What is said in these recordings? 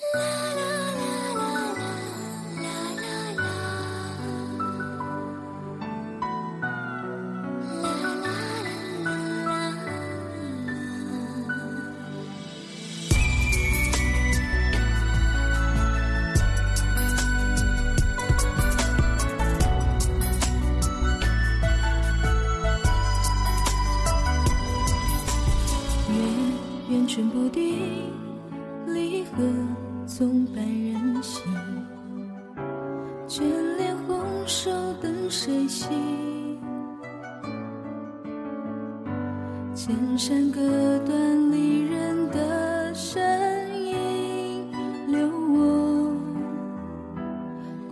月圆春不定，离合总伴人心。眷恋红手等谁系？千山隔断离人的身影，留我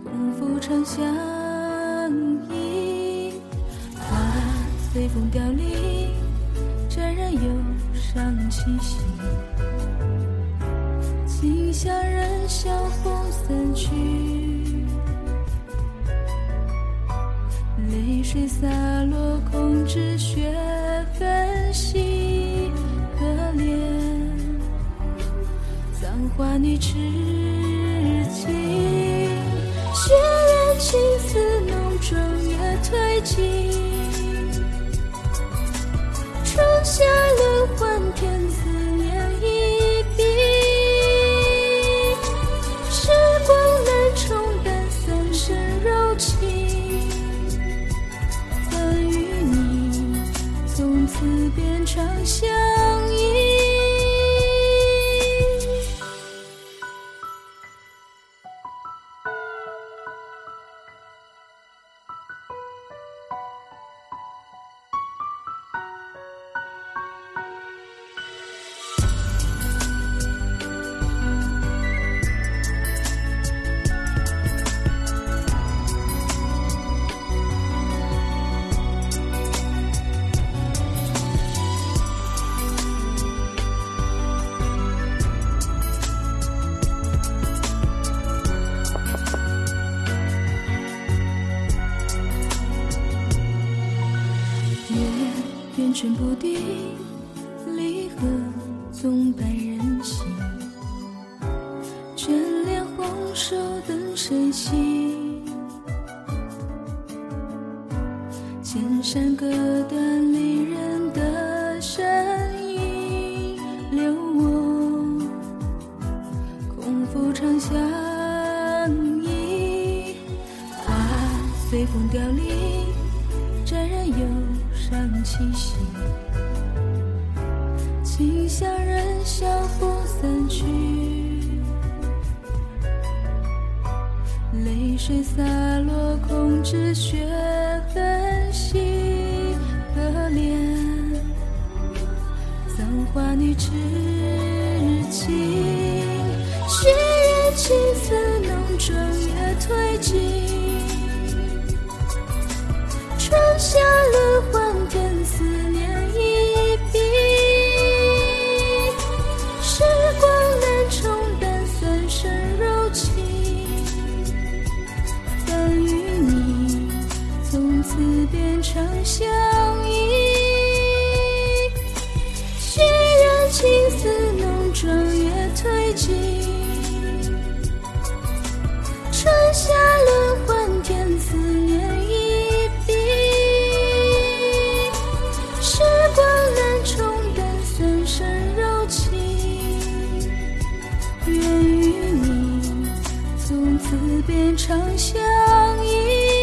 空负长相依。花随风凋零，沾染忧伤气息。今宵人笑风散去，泪水洒落，空知雪纷兮。可怜葬花女痴情，血染青丝浓妆也褪尽。此变长相依。春不定，离合总伴人心。眷恋红手等谁系？千山隔断离人的身影，留我空负长相依。花随风凋零，沾染忧伤气息。今宵人笑风散去，泪水洒落，空枝雪纷兮。可怜葬花女痴情，血染青丝愿与你从此变成相依。